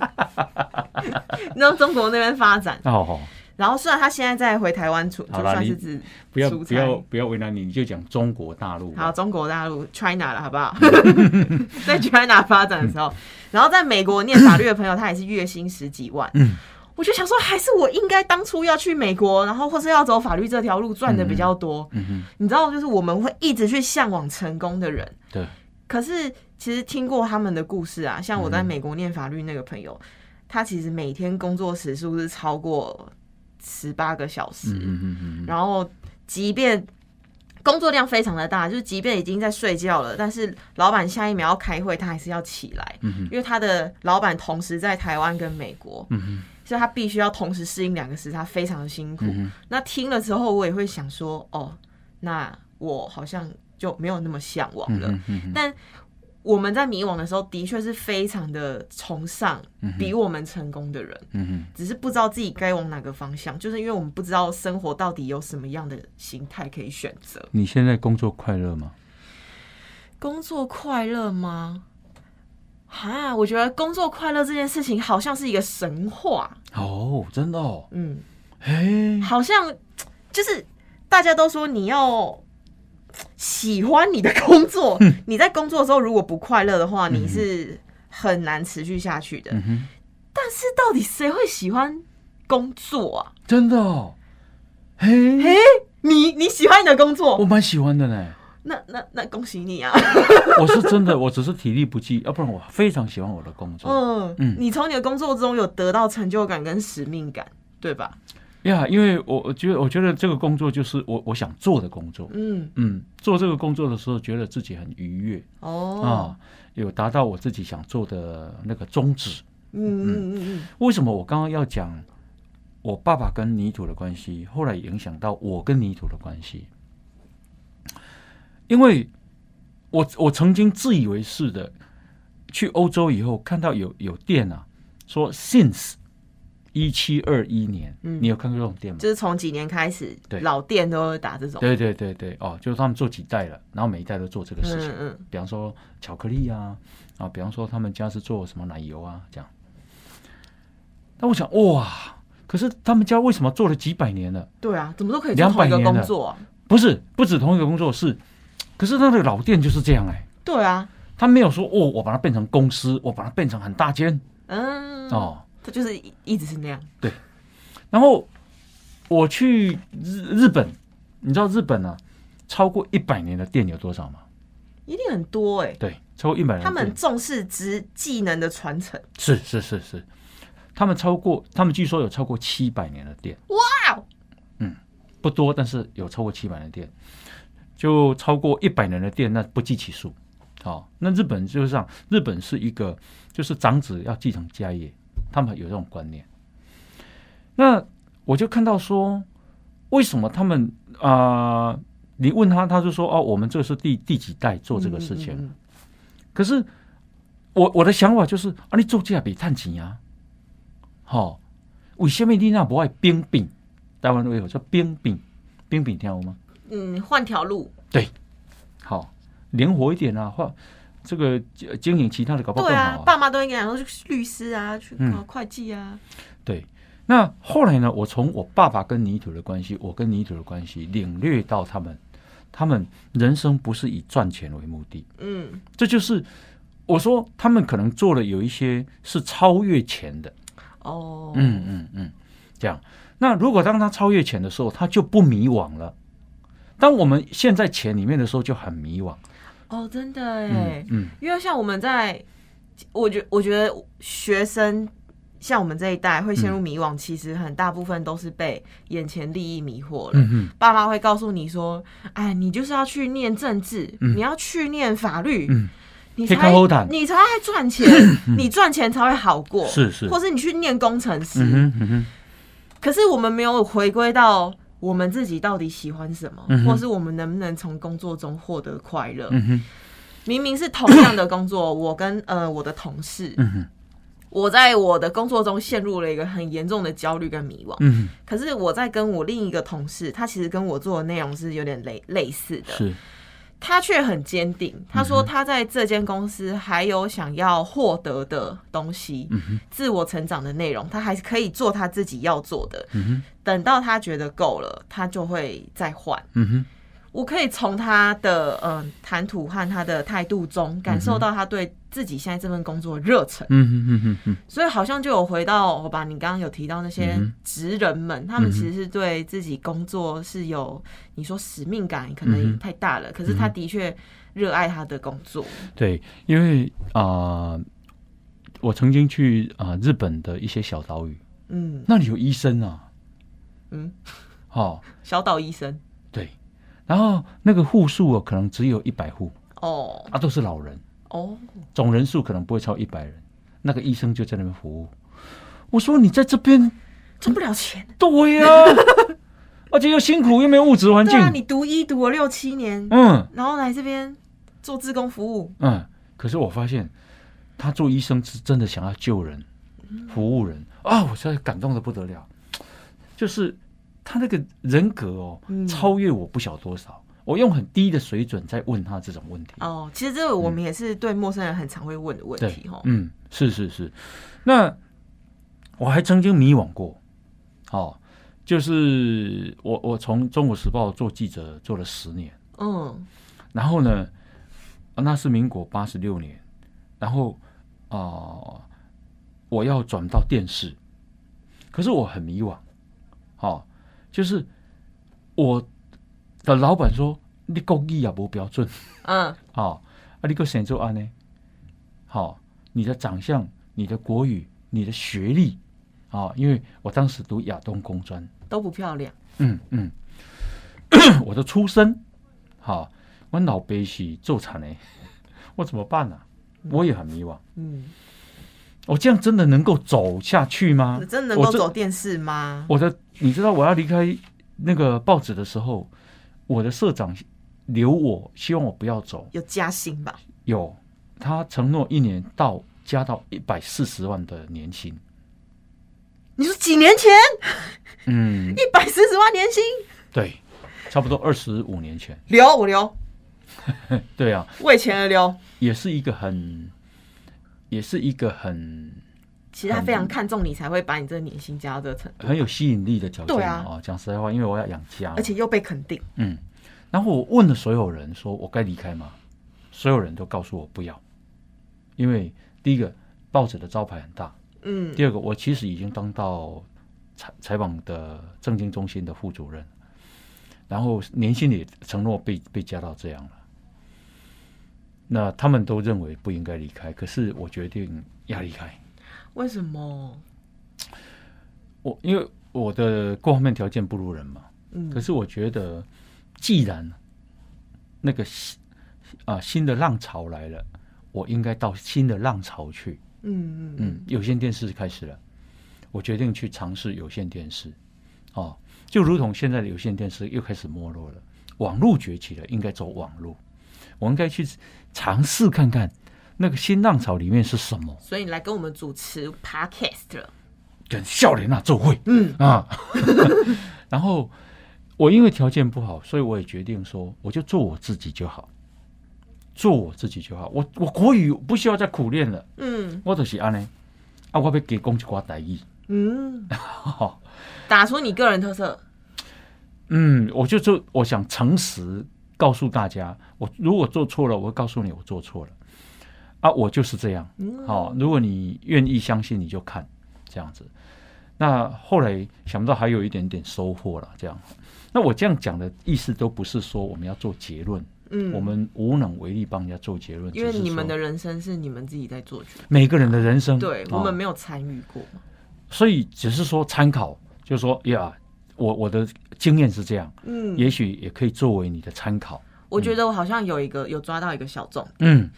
那中国那边发展。然后虽然他现在在回台湾出，就算是指不要不要不要为难你，你就讲中国大陆。好，中国大陆 China 了，好不好？<laughs> 在 China 发展的时候，然后在美国念法律的朋友，他也是月薪十几万。嗯，我就想说，还是我应该当初要去美国，然后或是要走法律这条路，赚的比较多。嗯哼，你知道，就是我们会一直去向往成功的人，对，可是其实听过他们的故事啊，像我在美国念法律那个朋友，他其实每天工作时数是超过十八个小时，嗯嗯嗯嗯然后即便工作量非常的大，就是即便已经在睡觉了，但是老板下一秒要开会，他还是要起来，嗯因为他的老板同时在台湾跟美国，嗯所以他必须要同时适应两个时差，非常的辛苦。嗯，那听了之后，我也会想说，哦，那我好像就没有那么向往了。但我们在迷惘的时候，的确是非常的崇尚比我们成功的人，只是不知道自己该往哪个方向，就是因为我们不知道生活到底有什么样的形态可以选择。你现在工作快乐吗？工作快乐吗？哈，我觉得工作快乐这件事情好像是一个神话，哦，真的哦，嗯，哎，好像就是大家都说你要喜欢你的工作，你在工作的时候如果不快乐的话，你是很难持续下去的。嗯，但是到底谁会喜欢工作啊？真的哦，嘿，嘿，你你喜欢你的工作我，蛮喜欢的呢。那那那恭喜你啊！<laughs> 我是真的，我只是体力不济，要不然我非常喜欢我的工作。嗯嗯你从你的工作中有得到成就感跟使命感，对吧？呀因为我我觉得，我觉得这个工作就是我我想做的工作。嗯，嗯，做这个工作的时候，觉得自己很愉悦哦啊哦，，有达到我自己想做的那个宗旨。嗯嗯嗯嗯为什么我刚刚要讲我爸爸跟泥土的关系，后来影响到我跟泥土的关系？因为我我曾经自以为是的去欧洲以后，看到有有店啊，说 since 一七二一年，嗯你有看过这种店吗？就是从几年开始，对老店都会打这种，对对对对，哦，就是他们做几代了，然后每一代都做这个事情。嗯嗯比方说巧克力啊，啊，比方说他们家是做什么奶油啊，这样。那我想，哇，可是他们家为什么做了几百年了？对啊，怎么都可以做同一个200年了工作啊？不是不止同一个工作室，可是他的老店就是这样哎、对啊，他没有说哦，我把它变成公司，我把它变成很大间嗯，哦。他就是一一直是那样。对然后我去日日本，你知道日本啊，超过一百年的店有多少吗？一定很多哎、对，超过一百年他。们重视职技能的传承。是是是是，他们超过，他们据说有超过七百年的店，哇哦，不多，但是有超过七百年的店，就超过一百年的店，那不计其数。好、那日本就是这样，日本是一个就是长子要继承家业，他们有这种观念。那我就看到说，为什么他们啊、你问他，他就说哦，我们这是第第几代做这个事情。嗯嗯嗯可是我我的想法就是啊，你做这比探钱啊，好、为什么你那不爱冰饼？台湾有叫冰饼，冰饼听过吗？嗯，换条路。对好，灵活一点啊，或这个呃经营其他的搞不好对啊爸妈都会跟你讲说去律师啊，去嗯考会计啊。对。那后来呢？我从我爸爸跟泥土的关系，我跟泥土的关系，领略到他们，他们人生不是以赚钱为目的，嗯，这就是我说他们可能做了有一些是超越钱的，哦，嗯嗯嗯，这样。那如果当他超越钱的时候，他就不迷惘了。当我们陷在钱里面的时候，就很迷惘。哦，真的哎嗯，嗯。因为像我们在，我觉我觉得学生像我们这一代会陷入迷惘，其实很大部分都是被眼前利益迷惑了。嗯嗯。爸妈会告诉你说：“哎，你就是要去念政治，嗯。你要去念法律，嗯，你才你才会赚钱，你赚钱才会好过。”是是，或是你去念工程师，嗯哼嗯哼，可是我们没有回归到我们自己到底喜欢什么，嗯或是我们能不能从工作中获得快乐。嗯明明是同样的工作，我跟呃我的同事，嗯我在我的工作中陷入了一个很严重的焦虑跟迷惘。嗯可是我在跟我另一个同事，他其实跟我做的内容是有点类类似的，，是他却很坚定。他说他在这间公司还有想要获得的东西，嗯自我成长的内容，他还是可以做他自己要做的。嗯等到他觉得够了，他就会再换。嗯我可以从他的嗯谈吐和他的态度中感受到他对自己现在这份工作的热忱，嗯嗯嗯哼嗯所以好像就有回到我把你刚刚有提到那些职人们，他们其实是对自己工作是有你说使命感，可能太大了，可是他的确热爱他的工作。对，因为啊、我曾经去啊、日本的一些小岛屿，嗯。那里有医生啊，嗯，哦，小岛医生。对，然后那个户数哦，可能只有一百户。哦。啊，都是老人，哦，总人数可能不会超一百人，那个医生就在那边服务。我说你在这边，挣不了钱。对呀、<laughs> 而且又辛苦又没有物质环境，对啊，你读医读了六七年，嗯然后来这边做志工服务，嗯。可是我发现他做医生是真的想要救人、服务人啊，我现在感动的不得了。就是他那个人格哦，嗯超越我不晓多少。我用很低的水准在问他这种问题。哦，其实这个我们也是对陌生人很常会问的问题哦。嗯，是是是。那我还曾经迷惘过，哦，就是我我从《中国时报》做记者做了十年，嗯然后呢，啊那是民国八十六年，然后啊、我要转到电视，可是我很迷惘，哦、就是我的老板说你工艺也不标准。嗯好、<laughs> 啊，你个选做安呢？好、你的长相、你的国语、你的学历，啊、因为我当时读亚东工专，都不漂亮。嗯嗯，<coughs> 我的出身，好、我老爸是做产的，<laughs> 我怎么办呢、我也很迷惘，嗯，我这样真的能够走下去吗？真的能够走电视吗？我的，你知道我要离开那个报纸的时候，我的社长留我，希望我不要走。有加薪吧？有，他承诺一年到加到一百四十万的年薪。你说几年前嗯，一百四十万年薪，对，差不多二十五年前。留我留，<laughs> 对啊，为钱而留。也是一个很，也是一个很其实他非常看重你，才会把你这个年薪加到这个程度，很有吸引力的条件对啊哦。讲实在话，因为我要养家，而且又被肯定。嗯，然后我问了所有人，说我该离开吗？所有人都告诉我不要，因为第一个报纸的招牌很大，嗯第二个我其实已经当到采采访的政经中心的副主任，然后年薪也承诺被被加到这样了。那他们都认为不应该离开，可是我决定要离开。为什么？我因为我的各方面条件不如人嘛，嗯可是我觉得，既然那个新啊新的浪潮来了，我应该到新的浪潮去。嗯嗯嗯，有线电视开始了，我决定去尝试有线电视。哦，就如同现在的有线电视又开始没落了，网络崛起了，应该走网络，我应该去尝试看看那个新浪潮里面是什么，所以你来跟我们主持 podcast 了。跟笑脸啊做会。嗯啊，<laughs> 然后我因为条件不好，所以我也决定说，我就做我自己就好，做我自己就好。我我国语不需要再苦练了，嗯我就是安尼啊，我要给讲一寡台语。嗯，<laughs> 打出你个人特色。嗯，我就做，我想诚实告诉大家，我如果做错了，我会告诉你我做错了啊，我就是这样。嗯好、如果你愿意相信，你就看这样子。那后来想不到还有一点点收获了，这样。那我这样讲的意思都不是说我们要做结论，嗯，我们无能为力帮人家做结论，因为你们的人生是你们自己在做决定，每个人的人生，对哦我们没有参与过。所以只是说参考，就是说呀，我我的经验是这样，嗯，也许也可以作为你的参考。我觉得我好像有一个有抓到一个小众嗯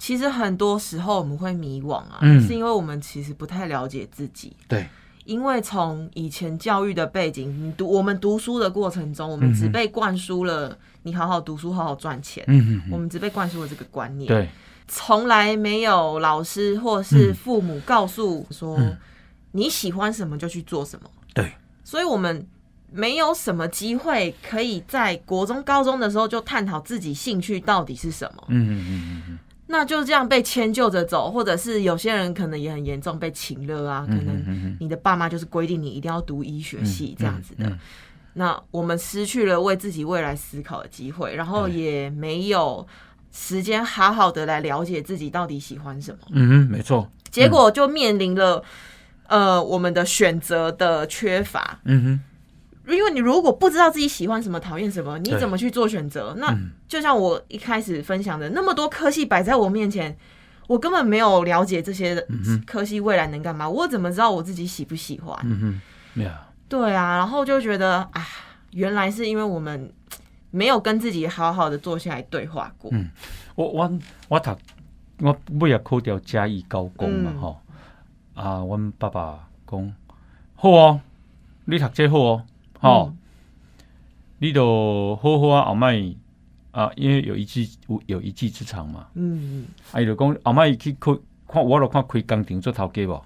其实很多时候我们会迷惘啊，嗯。是因为我们其实不太了解自己。对，因为从以前教育的背景，你读我们读书的过程中，我们只被灌输了你好好读书、好好赚钱，嗯嗯我们只被灌输了这个观念，对，从来没有老师或是父母告诉说、嗯。你喜欢什么就去做什么，对，所以我们没有什么机会可以在国中、高中的时候就探讨自己兴趣到底是什么。嗯嗯嗯嗯那就这样被迁就着走，或者是有些人可能也很严重被请了啊，可嗯能嗯你的爸妈就是规定你一定要读医学系这样子的。嗯那我们失去了为自己未来思考的机会，然后也没有时间好好的来了解自己到底喜欢什么，嗯嗯，没错，结果就面临了呃我们的选择的缺乏。嗯哼，因为你如果不知道自己喜欢什么、讨厌什么，你怎么去做选择？那嗯。就像我一开始分享的，那么多科系摆在我面前，我根本没有了解这些科系未来能干嘛，我怎么知道我自己喜不喜欢？嗯对啊，然后就觉得啊，原来是因为我们没有跟自己好好的坐下来对话过。嗯。我我我读我尾也考掉嘉义高工嘛嗯。吼、啊，阮爸爸讲好哦，你读这好哦，吼、嗯。你都好好啊，后摆啊，因为有一技有有一技之长嘛，嗯啊，伊就讲后摆去开看，我著看开工厂做头家无，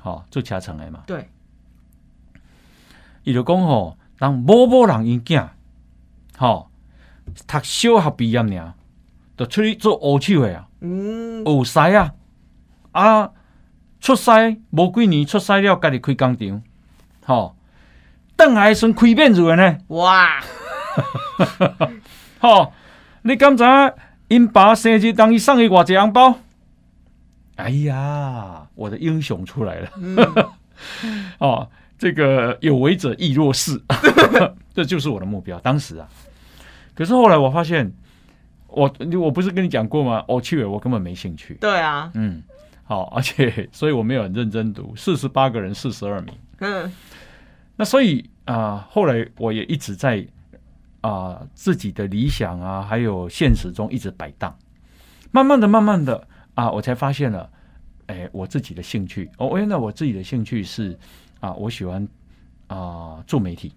吼、做车厂的嘛，对，伊就讲吼，人某某人因囝，吼、读小学毕业尔，就出去做乌手的啊。嗯，有使啊，啊，出师无几年，出师了，家己开工厂，吼、邓来算开面子的呢，哇，吼、你敢知影因爸生日当伊送伊偌济红包？哎呀，我的英雄出来了，嗯哦，这个有为者亦若是，这就是我的目标。当时啊，可是后来我发现，我我不是跟你讲过吗？我去，我根本没兴趣。对啊，嗯，好，而且所以我没有很认真读，四十八个人四十二名。嗯那所以啊、后来我也一直在啊、自己的理想啊，还有现实中一直摆荡。慢慢的，慢慢的啊，我才发现了，哎，我自己的兴趣。哦，原来我自己的兴趣是啊，我喜欢啊做媒体，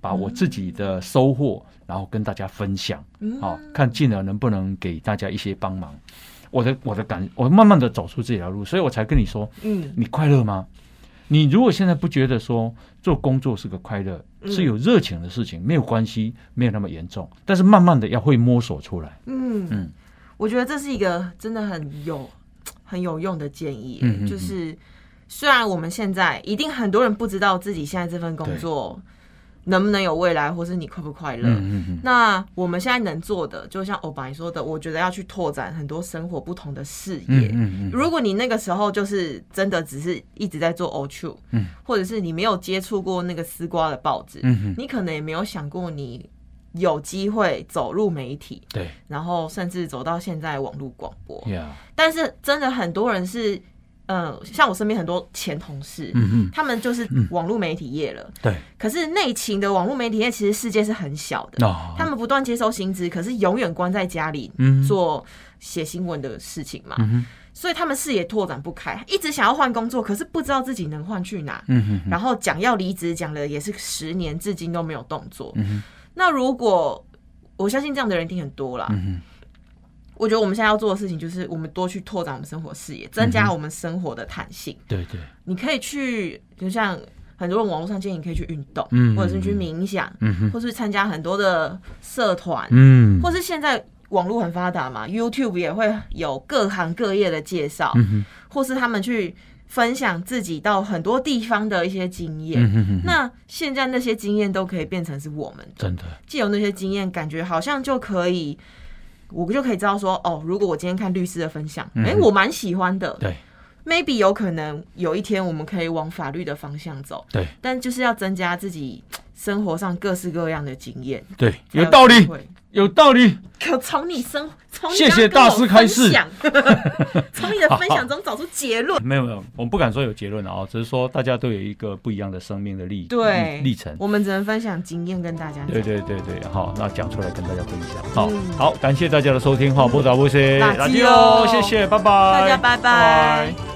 把我自己的收获，然后跟大家分享。嗯，好、看进而能不能给大家一些帮忙。我的我的感，我慢慢的走出这条路，所以我才跟你说，嗯你快乐吗？你如果现在不觉得说做工作是个快乐，嗯是有热情的事情，没有关系，没有那么严重。但是慢慢的要会摸索出来。嗯嗯我觉得这是一个真的很有 <tsk> 很有用的建议，嗯嗯嗯就是虽然我们现在一定很多人不知道自己现在这份工作能不能有未来，或是你快不快乐。嗯嗯嗯，那我们现在能做的，就像欧巴你说的，我觉得要去拓展很多生活不同的视野。嗯嗯嗯如果你那个时候就是真的只是一直在做 O 处，嗯，或者是你没有接触过那个丝瓜的报纸，嗯嗯，你可能也没有想过你有机会走入媒体，对然后甚至走到现在网络广播。呀，但是真的很多人是，嗯、像我身边很多前同事，嗯嗯，他们就是网络媒体业了。对，可是内勤的网络媒体业其实世界是很小的，哦，他们不断接收薪资，可是永远关在家里嗯做写新闻的事情嘛。嗯哼所以他们视野拓展不开，一直想要换工作，可是不知道自己能换去哪。嗯哼哼然后讲要离职，讲了也是十年，至今都没有动作。嗯哼那如果我相信这样的人一定很多啦。嗯哼我觉得我们现在要做的事情就是，我们多去拓展我们生活视野，增加我们生活的弹性。对对，你可以去，就像很多人网络上建议你可以去运动，嗯或者是去冥想，嗯。哼。或是参加很多的社团，嗯。或是现在网络很发达嘛，YouTube 也会有各行各业的介绍，嗯哼。或是他们去分享自己到很多地方的一些经验。嗯哼哼，那现在那些经验都可以变成是我们的，真的，既有那些经验，感觉好像就可以，我就可以知道说，哦，如果我今天看律师的分享，哎、嗯我蛮喜欢的。对，maybe 有可能有一天我们可以往法律的方向走，对。但就是要增加自己生活上各式各样的经验，对，有道理。有道理，可从你生，从你谢谢大师开示。<laughs> 从你的分享中找出结论。没有没有，我们不敢说有结论啊，只是说大家都有一个不一样的生命的历对历历程。我们只能分享经验跟大家讲。对对对对，好，那讲出来跟大家分享。好、嗯。好，感谢大家的收听哈，不打不谢，垃圾哦。哦，谢谢，拜拜，大家拜。拜拜